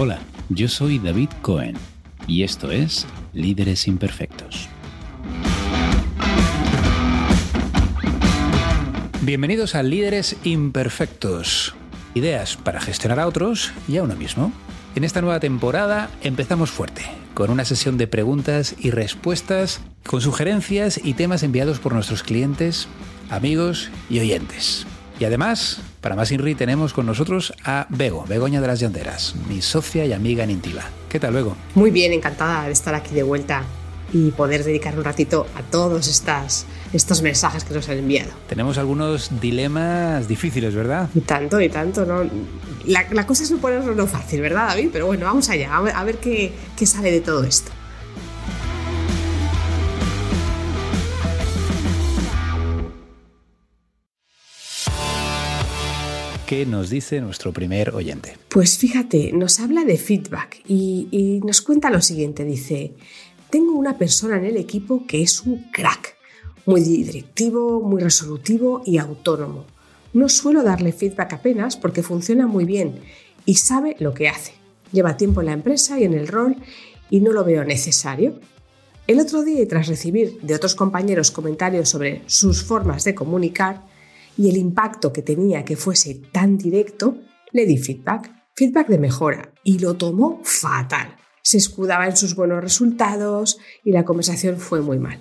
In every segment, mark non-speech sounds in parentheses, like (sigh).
Hola, yo soy David Cohen y esto es Líderes Imperfectos. Bienvenidos a Líderes Imperfectos. Ideas para gestionar a otros y a uno mismo. En esta nueva temporada empezamos fuerte, con una sesión de preguntas y respuestas con sugerencias y temas enviados por nuestros clientes, amigos y oyentes. Y además, para más INRI tenemos con nosotros a Bego, Begoña de las Llanderas, mi socia y amiga en Intiva. ¿Qué tal, Bego? Muy bien, encantada de estar aquí de vuelta y poder dedicar un ratito a todos estas, estos mensajes que nos han enviado. Tenemos algunos dilemas difíciles, ¿verdad? Y tanto, y tanto, ¿no? La, cosa es no ponerlo lo fácil, ¿verdad, David? Pero bueno, vamos allá, a ver, qué, qué sale de todo esto. ¿Qué nos dice nuestro primer oyente? Pues fíjate, nos habla de feedback y, nos cuenta lo siguiente. Dice, tengo una persona en el equipo que es un crack, muy directivo, muy resolutivo y autónomo. No suelo darle feedback apenas porque funciona muy bien y sabe lo que hace. Lleva tiempo en la empresa y en el rol y no lo veo necesario. El otro día, tras recibir de otros compañeros comentarios sobre sus formas de comunicar, y el impacto que tenía que fuese tan directo, le di feedback, feedback de mejora, y lo tomó fatal. Se escudaba en sus buenos resultados y la conversación fue muy mal.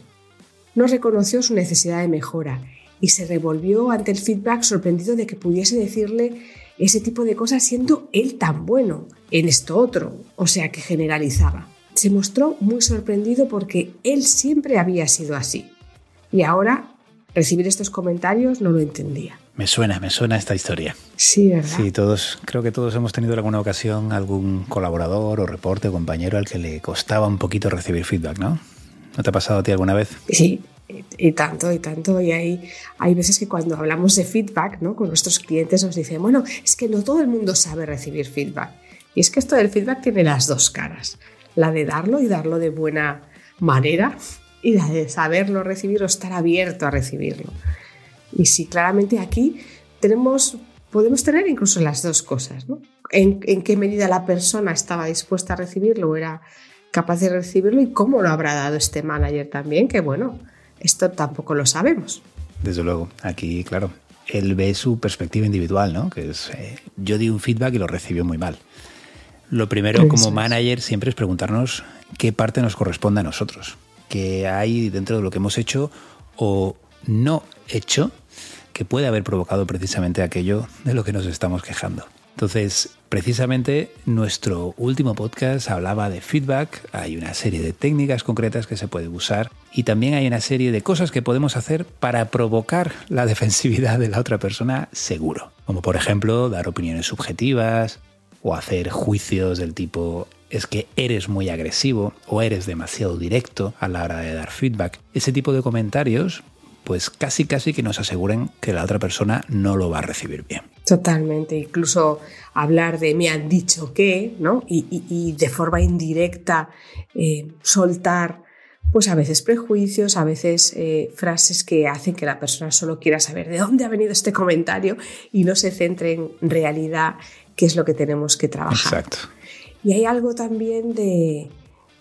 No reconoció su necesidad de mejora y se revolvió ante el feedback sorprendido de que pudiese decirle ese tipo de cosas siendo él tan bueno en esto otro, o sea que generalizaba. Se mostró muy sorprendido porque él siempre había sido así. Y ahora recibir estos comentarios no lo entendía. Me suena, me suena esta historia. Sí, ¿verdad? Sí, todos, creo que todos hemos tenido en alguna ocasión algún colaborador o reporte o compañero al que le costaba un poquito recibir feedback, ¿no? ¿No te ha pasado a ti alguna vez? Sí, y tanto, y tanto. Y hay, hay veces que cuando hablamos de feedback ¿no? con nuestros clientes nos dicen, bueno, es que no todo el mundo sabe recibir feedback. Y es que esto del feedback tiene las dos caras. La de darlo y darlo de buena manera y la de saberlo recibir o estar abierto a recibirlo. Y sí, claramente aquí tenemos, podemos tener incluso las dos cosas. ¿no? ¿En, qué medida la persona estaba dispuesta a recibirlo o era capaz de recibirlo y cómo lo habrá dado este manager también, que bueno, esto tampoco lo sabemos. Desde luego, aquí, claro, él ve su perspectiva individual, ¿no? Que es, eh, yo di un feedback y lo recibió muy mal. Lo primero como manager siempre es preguntarnos qué parte nos corresponde a nosotros que hay dentro de lo que hemos hecho o no hecho que puede haber provocado precisamente aquello de lo que nos estamos quejando. Entonces, precisamente nuestro último podcast hablaba de feedback, hay una serie de técnicas concretas que se puede usar y también hay una serie de cosas que podemos hacer para provocar la defensividad de la otra persona seguro, como por ejemplo dar opiniones subjetivas o hacer juicios del tipo es que eres muy agresivo o eres demasiado directo a la hora de dar feedback. Ese tipo de comentarios pues casi casi que nos aseguren que la otra persona no lo va a recibir bien. Totalmente, incluso hablar de me han dicho que, ¿no? Y, de forma indirecta eh, soltar, pues a veces prejuicios, a veces eh, frases que hacen que la persona solo quiera saber de dónde ha venido este comentario y no se centre en realidad qué es lo que tenemos que trabajar. Exacto. Y hay algo también de,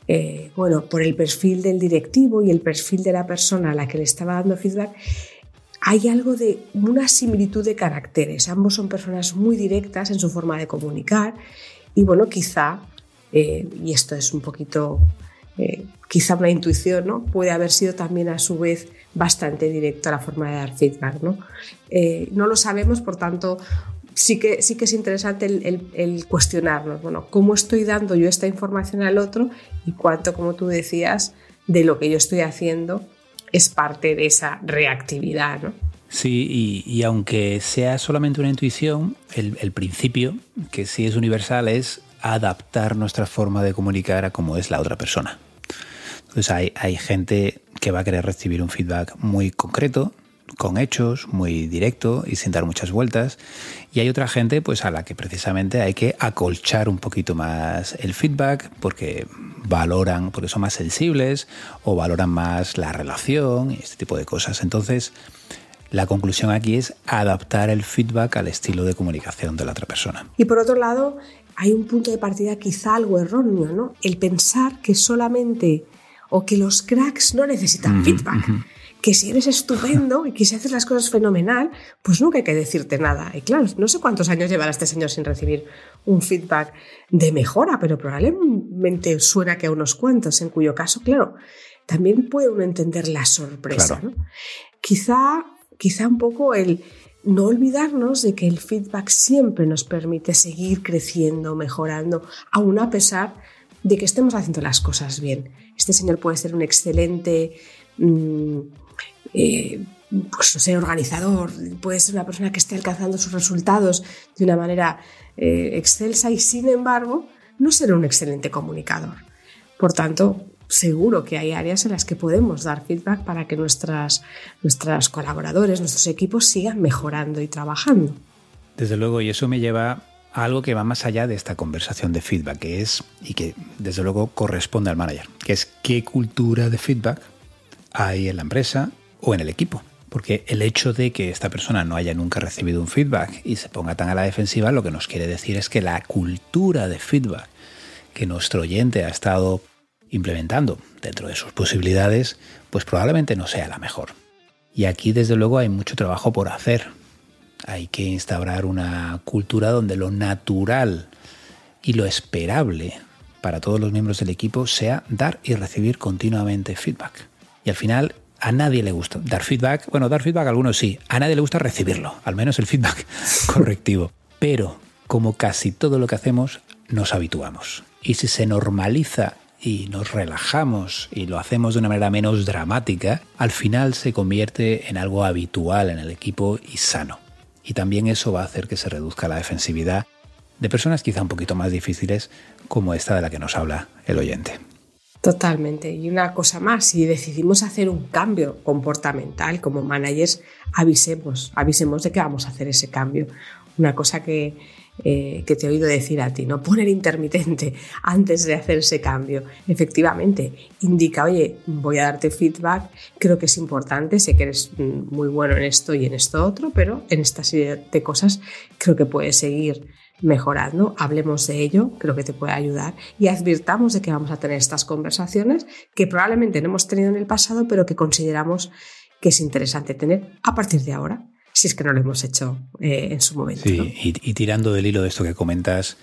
eh, bueno, por el perfil del directivo y el perfil de la persona a la que le estaba dando feedback, hay algo de una similitud de caracteres. Ambos son personas muy directas en su forma de comunicar y bueno, quizá, eh, y esto es un poquito, eh, quizá una intuición, ¿no? Puede haber sido también a su vez bastante directo a la forma de dar feedback, ¿no? no lo sabemos, por tanto, sí que, sí que es interesante el, cuestionarnos, bueno, ¿cómo estoy dando yo esta información al otro y cuánto, como tú decías, de lo que yo estoy haciendo es parte de esa reactividad, ¿no? Sí, y, aunque sea solamente una intuición, el, principio, que sí es universal, es adaptar nuestra forma de comunicar a cómo es la otra persona. Entonces hay, hay gente que va a querer recibir un feedback muy concreto, con hechos, muy directo y sin dar muchas vueltas. Y hay otra gente pues a la que precisamente hay que acolchar un poquito más el feedback porque valoran, porque son más sensibles o valoran más la relación y este tipo de cosas. Entonces, La conclusión aquí es adaptar el feedback al estilo de comunicación de la otra persona. Y por otro lado, hay un punto de partida quizá algo erróneo, ¿no? El pensar que solamente o que los cracks no necesitan feedback. Que si eres estupendo y que si haces las cosas fenomenal, pues nunca hay que decirte nada. Y claro, no sé cuántos años llevará este señor sin recibir un feedback de mejora, pero probablemente suena que a unos cuantos, en cuyo caso, claro, también puede uno entender la sorpresa. ¿no? Quizá, quizá un poco el no olvidarnos de que el feedback siempre nos permite seguir creciendo, mejorando, aún a pesar de que estemos haciendo las cosas bien. Este señor puede ser un excelente, mm, eh, pues organizador, puede ser una persona que esté alcanzando sus resultados de una manera eh, excelsa y sin embargo no ser un excelente comunicador. Por tanto, seguro que hay áreas en las que podemos dar feedback para que nuestras, nuestras colaboradores, nuestros equipos sigan mejorando y trabajando. Desde luego, y eso me lleva algo que va más allá de esta conversación de feedback, que es, y que desde luego corresponde al manager, que es qué cultura de feedback hay en la empresa o en el equipo. Porque el hecho de que esta persona no haya nunca recibido un feedback y se ponga tan a la defensiva, lo que nos quiere decir es que la cultura de feedback que nuestro oyente ha estado implementando dentro de sus posibilidades, pues probablemente no sea la mejor. Y aquí desde luego hay mucho trabajo por hacer. Hay que instaurar una cultura donde lo natural y lo esperable para todos los miembros del equipo sea dar y recibir continuamente feedback. Y al final a nadie le gusta dar feedback. Bueno, dar feedback a algunos sí. A nadie le gusta recibirlo, al menos el feedback (laughs) correctivo. Pero como casi todo lo que hacemos, nos habituamos. Y si se normaliza y nos relajamos y lo hacemos de una manera menos dramática, al final se convierte en algo habitual en el equipo y sano. Y también eso va a hacer que se reduzca la defensividad de personas quizá un poquito más difíciles como esta de la que nos habla el oyente. Totalmente. Y una cosa más, si decidimos hacer un cambio comportamental como managers, avisemos, avisemos de que vamos a hacer ese cambio. Una cosa que, eh, que te he oído decir a ti, ¿no? Poner intermitente (laughs) antes de hacer ese cambio. Efectivamente, indica, oye, voy a darte feedback, creo que es importante, sé que eres mm, muy bueno en esto y en esto otro, pero en esta serie de cosas creo que puedes seguir mejorando, hablemos de ello, creo que te puede ayudar y advirtamos de que vamos a tener estas conversaciones que probablemente no hemos tenido en el pasado, pero que consideramos que es interesante tener a partir de ahora si es que no lo hemos hecho eh, en su momento. Sí, y, tirando del hilo de esto que comentas,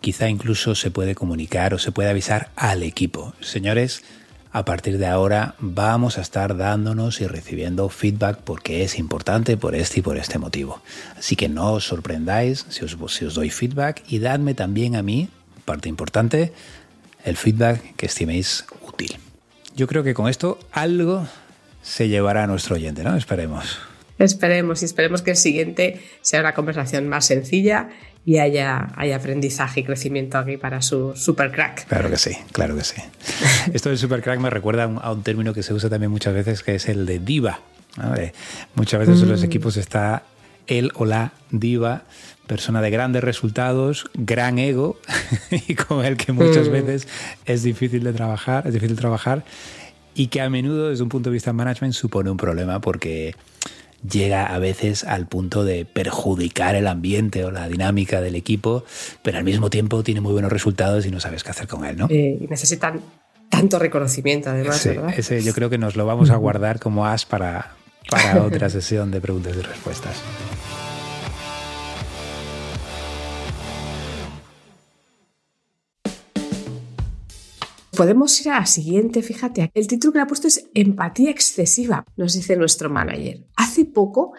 quizá incluso se puede comunicar o se puede avisar al equipo. Señores, a partir de ahora vamos a estar dándonos y recibiendo feedback porque es importante por este y por este motivo. Así que no os sorprendáis si os, si os doy feedback y dadme también a mí, parte importante, el feedback que estiméis útil. Yo creo que con esto algo se llevará a nuestro oyente, ¿no? Esperemos. Esperemos y esperemos que el siguiente sea una conversación más sencilla y haya, haya aprendizaje y crecimiento aquí para su super crack. Claro que sí, claro que sí. (laughs) Esto del super crack me recuerda a un, término que se usa también muchas veces, que es el de diva. Muchas veces en los mm. equipos está el o la diva, persona de grandes resultados, gran ego (laughs) y con el que muchas mm. veces es difícil de trabajar, es difícil trabajar y que a menudo desde un punto de vista de management supone un problema porque llega a veces al punto de perjudicar el ambiente o la dinámica del equipo, pero al mismo tiempo tiene muy buenos resultados y no sabes qué hacer con él, ¿no? Eh, necesitan tanto reconocimiento, además, ¿verdad? Ese yo creo que nos lo vamos a guardar como as para, para (laughs) otra sesión de preguntas y respuestas. Podemos ir a la siguiente, fíjate, el título que le ha puesto es Empatía excesiva, nos dice nuestro manager. Hace poco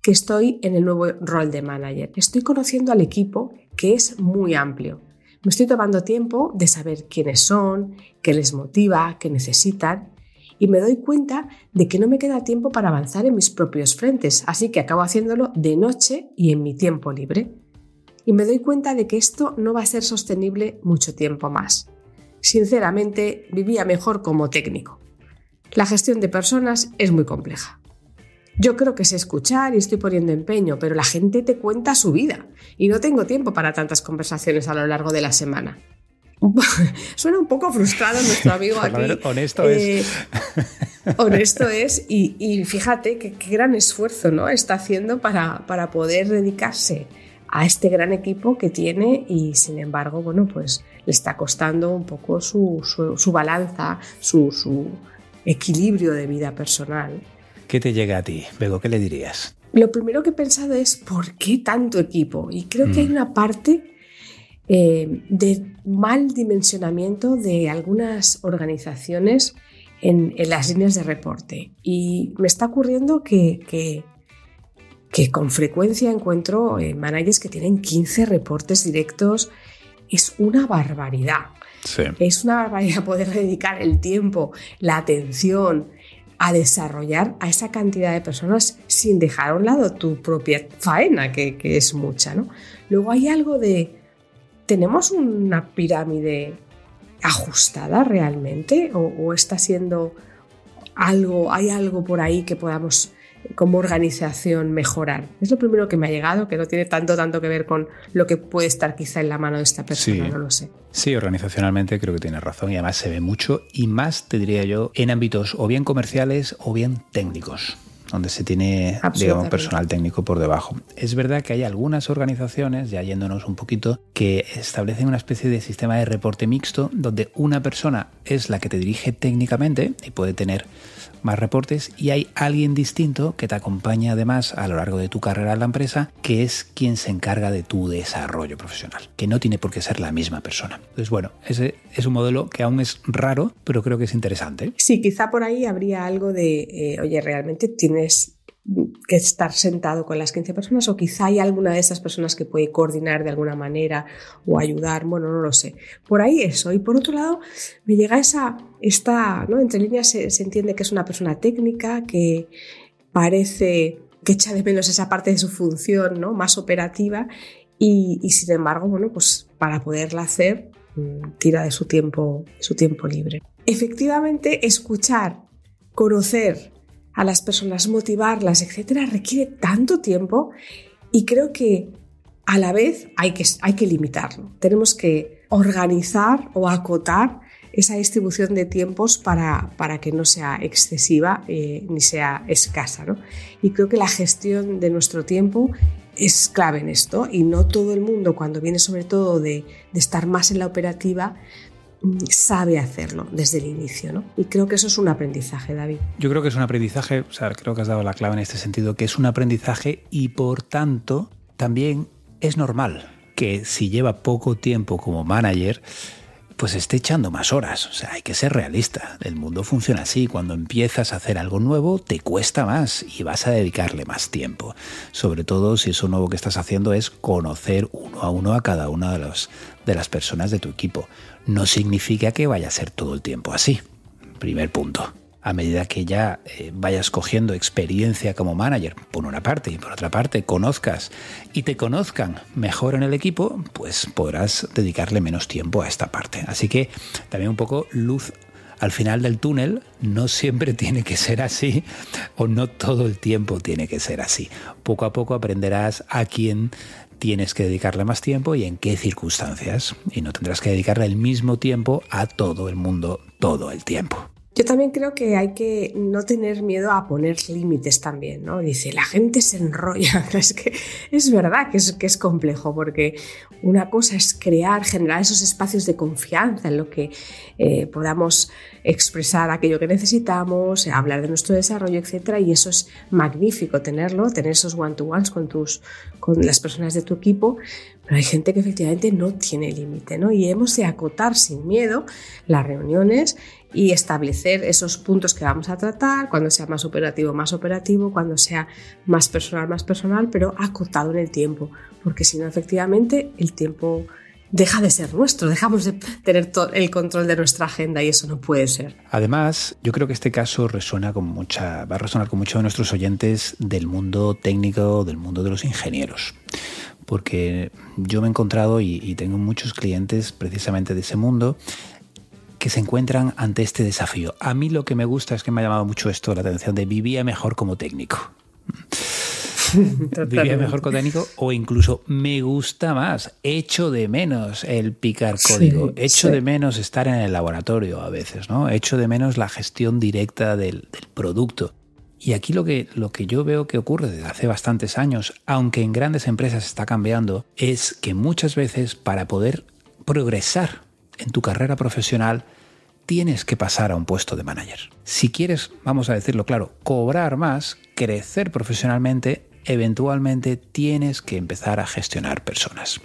que estoy en el nuevo rol de manager. Estoy conociendo al equipo que es muy amplio. Me estoy tomando tiempo de saber quiénes son, qué les motiva, qué necesitan y me doy cuenta de que no me queda tiempo para avanzar en mis propios frentes, así que acabo haciéndolo de noche y en mi tiempo libre. Y me doy cuenta de que esto no va a ser sostenible mucho tiempo más sinceramente vivía mejor como técnico. La gestión de personas es muy compleja. Yo creo que sé escuchar y estoy poniendo empeño, pero la gente te cuenta su vida y no tengo tiempo para tantas conversaciones a lo largo de la semana. (laughs) Suena un poco frustrado nuestro amigo aquí. honesto es. Eh, honesto es, y, fíjate qué gran esfuerzo ¿no? está haciendo para, para, poder dedicarse a este gran equipo que tiene y sin embargo, bueno, pues le está costando un poco su, su, balanza, su, su equilibrio de vida personal. ¿Qué te llega a ti, Bego? ¿Qué le dirías? Lo primero que he pensado es ¿por qué tanto equipo? Y creo que hay mm. una parte eh, de mal dimensionamiento de algunas organizaciones en, las líneas de reporte. Y me está ocurriendo que, que, con frecuencia encuentro eh, managers que tienen 15 reportes directos. Es una barbaridad. Es una barbaridad (laughs) poder dedicar el tiempo, la atención a desarrollar a esa cantidad de personas sin dejar a un lado tu propia faena, que, que es mucha. ¿no? Luego hay algo de, tenemos una pirámide ajustada realmente o, está siendo algo, hay algo por ahí que podamos como organización mejorar. Es lo primero que me ha llegado, que no tiene tanto, tanto que ver con lo que puede estar quizá en la mano de esta persona, no lo sé. Sí, organizacionalmente creo que tiene razón y además se ve mucho y más, te diría yo, en ámbitos o bien comerciales o bien técnicos donde se tiene, digamos, personal técnico por debajo. Es verdad que hay algunas organizaciones, ya yéndonos un poquito, que establecen una especie de sistema de reporte mixto donde una persona es la que te dirige técnicamente y puede tener más reportes y hay alguien distinto que te acompaña además a lo largo de tu carrera en la empresa, que es quien se encarga de tu desarrollo profesional, que no tiene por qué ser la misma persona. Entonces, bueno, ese es un modelo que aún es raro, pero creo que es interesante. Sí, quizá por ahí habría algo de, eh, oye, realmente tienes que estar sentado con las 15 personas o quizá hay alguna de esas personas que puede coordinar de alguna manera o ayudar, bueno, no lo sé. Por ahí eso. Y por otro lado, me llega esa, esta, ¿no? Entre líneas se, entiende que es una persona técnica, que parece que echa de menos esa parte de su función, ¿no? Más operativa y, y sin embargo, bueno, pues para poderla hacer, mm, tira de su tiempo, su tiempo libre. Efectivamente, escuchar, conocer, a las personas, motivarlas, etcétera, requiere tanto tiempo y creo que a la vez hay que, hay que limitarlo. Tenemos que organizar o acotar esa distribución de tiempos para, para que no sea excesiva eh, ni sea escasa. Y creo que la gestión de nuestro tiempo es clave en esto y no todo el mundo, cuando viene sobre todo de, de estar más en la operativa, sabe hacerlo desde el inicio, ¿no? Y creo que eso es un aprendizaje, David. Yo creo que es un aprendizaje, o sea, creo que has dado la clave en este sentido, que es un aprendizaje y por tanto también es normal que si lleva poco tiempo como manager, pues esté echando más horas. O sea, hay que ser realista. El mundo funciona así. Cuando empiezas a hacer algo nuevo, te cuesta más y vas a dedicarle más tiempo. Sobre todo si eso nuevo que estás haciendo es conocer uno a uno a cada una de, los, de las personas de tu equipo no significa que vaya a ser todo el tiempo así. Primer punto. A medida que ya eh, vayas cogiendo experiencia como manager, por una parte, y por otra parte, conozcas y te conozcan mejor en el equipo, pues podrás dedicarle menos tiempo a esta parte. Así que también un poco luz al final del túnel no siempre (laughs) tiene que ser así o no todo el tiempo tiene que ser así. Poco a poco aprenderás a quién tienes que dedicarle más tiempo y en qué circunstancias. Y no tendrás que dedicarle el mismo tiempo a todo el mundo todo el tiempo. Yo también creo que hay que no tener miedo a poner límites también, ¿no? Dice, la gente se enrolla, (laughs) es que es verdad que es, que es complejo, porque una cosa es crear, generar esos espacios de confianza en lo que eh, podamos expresar aquello que necesitamos, hablar de nuestro desarrollo, etc. Y eso es magnífico tenerlo, tener esos one-to-ones con, tus, con las personas de tu equipo, hay gente que efectivamente no tiene límite, ¿no? Y hemos de acotar sin miedo las reuniones y establecer esos puntos que vamos a tratar, cuando sea más operativo, más operativo, cuando sea más personal, más personal, pero acotado en el tiempo, porque si no, efectivamente, el tiempo deja de ser nuestro, dejamos de tener el control de nuestra agenda y eso no puede ser. Además, yo creo que este caso resuena con mucha, va a resonar con muchos de nuestros oyentes del mundo técnico, del mundo de los ingenieros porque yo me he encontrado y, y, tengo muchos clientes precisamente de ese mundo que se encuentran ante este desafío. A mí lo que me gusta es que me ha llamado mucho esto la atención de vivía mejor como técnico. (laughs) vivía mejor con técnico o incluso me gusta más, echo de menos el picar código, echo de menos estar en el laboratorio a veces, ¿no? Echo de menos la gestión directa del, del producto. Y aquí lo que, lo que yo veo que ocurre desde hace bastantes años, aunque en grandes empresas está cambiando, es que muchas veces para poder progresar en tu carrera profesional, tienes que pasar a un puesto de manager. Si quieres, vamos a decirlo claro, cobrar más, crecer profesionalmente, eventualmente tienes que empezar a gestionar personas.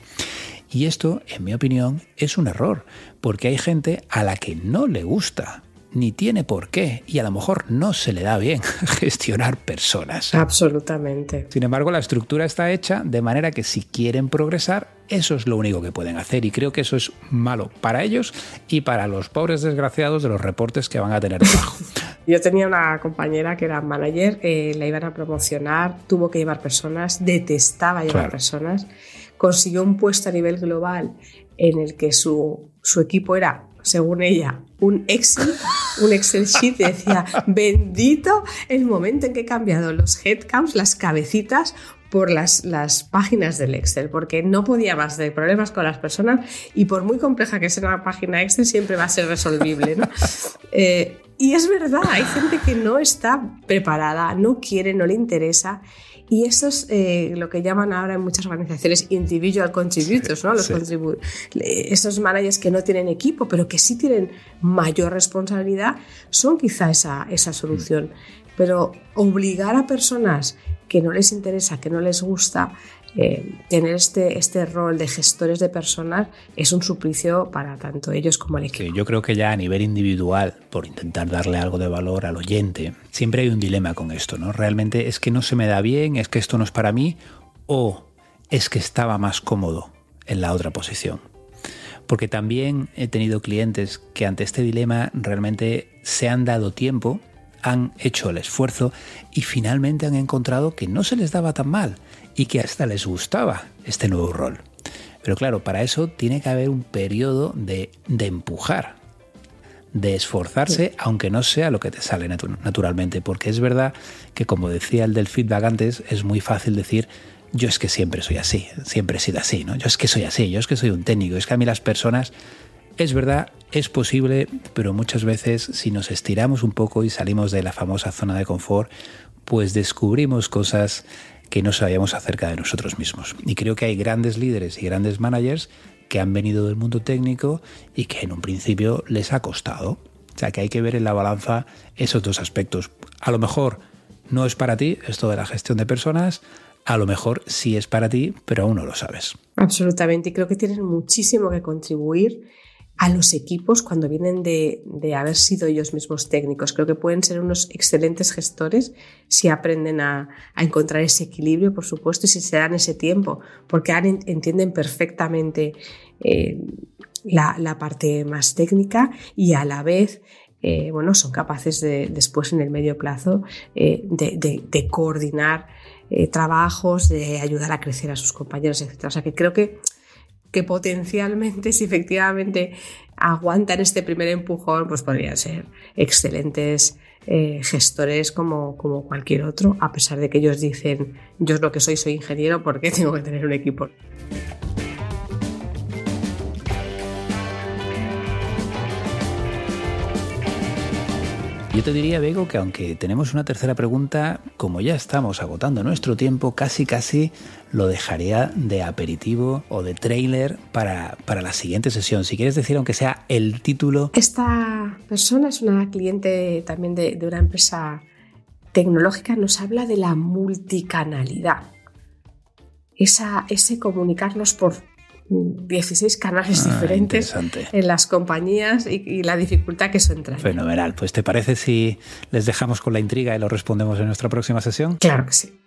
Y esto, en mi opinión, es un error, porque hay gente a la que no le gusta ni tiene por qué y a lo mejor no se le da bien (laughs) gestionar personas. Absolutamente. Sin embargo, la estructura está hecha de manera que si quieren progresar, eso es lo único que pueden hacer y creo que eso es malo para ellos y para los pobres desgraciados de los reportes que van a tener debajo. (laughs) Yo tenía una compañera que era manager, eh, la iban a promocionar, tuvo que llevar personas, detestaba llevar personas, consiguió un puesto a nivel global en el que su, su equipo era según ella, un Excel, un Excel sheet, decía, bendito el momento en que he cambiado los headcounts, las cabecitas, por las, las, páginas del Excel, porque no podía más de problemas con las personas y por muy compleja que sea una página Excel, siempre va a ser resolvible. (laughs) Eh, y es verdad, hay gente que no está preparada, no quiere, no le interesa y eso es eh, lo que llaman ahora en muchas organizaciones individual contributors, ¿no? Los esos managers que no tienen equipo, pero que sí tienen mayor responsabilidad, son quizá esa, esa solución. Pero obligar a personas que no les interesa, que no les gusta, eh, tener este, este rol de gestores de personas es un suplicio para tanto ellos como el equipo. yo creo que ya a nivel individual, por intentar darle algo de valor al oyente, siempre hay un dilema con esto, ¿no? Realmente es que no se me da bien, es que esto no es para mí, o es que estaba más cómodo en la otra posición. Porque también he tenido clientes que ante este dilema realmente se han dado tiempo, han hecho el esfuerzo y finalmente han encontrado que no se les daba tan mal y que hasta les gustaba este nuevo rol. Pero claro, para eso tiene que haber un periodo de, empujar, de esforzarse, aunque no sea lo que te sale naturalmente, porque es verdad que como decía el del feedback antes, es muy fácil decir, yo es que siempre soy así, siempre he sido así, ¿no? Yo es que soy así, yo es que soy un técnico, es que a mí las personas, es verdad, es posible, pero muchas veces si nos estiramos un poco y salimos de la famosa zona de confort, pues descubrimos cosas que no sabíamos acerca de nosotros mismos. Y creo que hay grandes líderes y grandes managers que han venido del mundo técnico y que en un principio les ha costado. O sea que hay que ver en la balanza esos dos aspectos. A lo mejor no es para ti esto de la gestión de personas, a lo mejor sí es para ti, pero aún no lo sabes. Absolutamente, y creo que tienes muchísimo que contribuir a los equipos cuando vienen de, haber sido ellos mismos técnicos. Creo que pueden ser unos excelentes gestores si aprenden a, encontrar ese equilibrio, por supuesto, y si se dan ese tiempo, porque entienden perfectamente eh, la, parte más técnica y a la vez eh, bueno, son capaces de, después en el medio plazo eh, de, coordinar trabajos, de ayudar a crecer a sus compañeros, etc. O sea que creo que que potencialmente, (laughs) si efectivamente aguantan este primer empujón, pues podrían ser excelentes eh, gestores como, como cualquier otro, a pesar de que ellos dicen, yo es lo que soy, soy ingeniero, ¿por qué tengo que tener un equipo? Yo te diría, Bego, que aunque tenemos una tercera pregunta, como ya estamos agotando nuestro tiempo, casi casi lo dejaría de aperitivo o de trailer para, para la siguiente sesión. Si quieres decir, aunque sea el título. Esta persona es una cliente también de, de una empresa tecnológica, nos habla de la multicanalidad. Esa, ese comunicarnos por 16 canales ah, diferentes en las compañías y, la dificultad que eso entra. Fenomenal. Pues ¿te parece si les dejamos con la intriga y lo respondemos en nuestra próxima sesión? Claro que sí.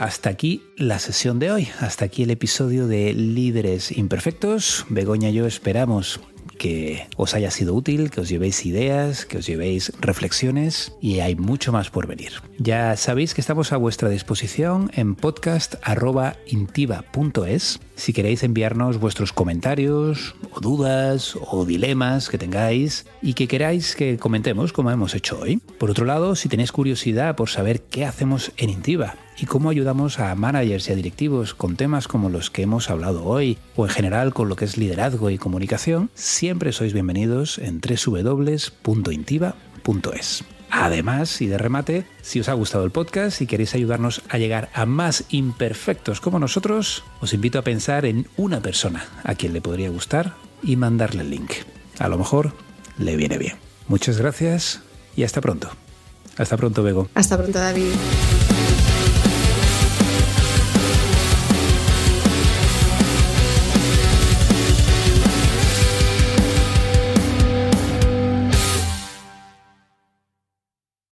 Hasta aquí la sesión de hoy, hasta aquí el episodio de Líderes Imperfectos. Begoña y yo esperamos que os haya sido útil, que os llevéis ideas, que os llevéis reflexiones y hay mucho más por venir. Ya sabéis que estamos a vuestra disposición en podcast.intiva.es si queréis enviarnos vuestros comentarios o dudas o dilemas que tengáis y que queráis que comentemos como hemos hecho hoy. Por otro lado, si tenéis curiosidad por saber qué hacemos en Intiva y cómo ayudamos a managers y a directivos con temas como los que hemos hablado hoy o en general con lo que es liderazgo y comunicación, siempre sois bienvenidos en www.intiva.es. Además, y de remate, si os ha gustado el podcast y queréis ayudarnos a llegar a más imperfectos como nosotros, os invito a pensar en una persona a quien le podría gustar y mandarle el link. A lo mejor le viene bien. Muchas gracias y hasta pronto. Hasta pronto, Bego. Hasta pronto, David.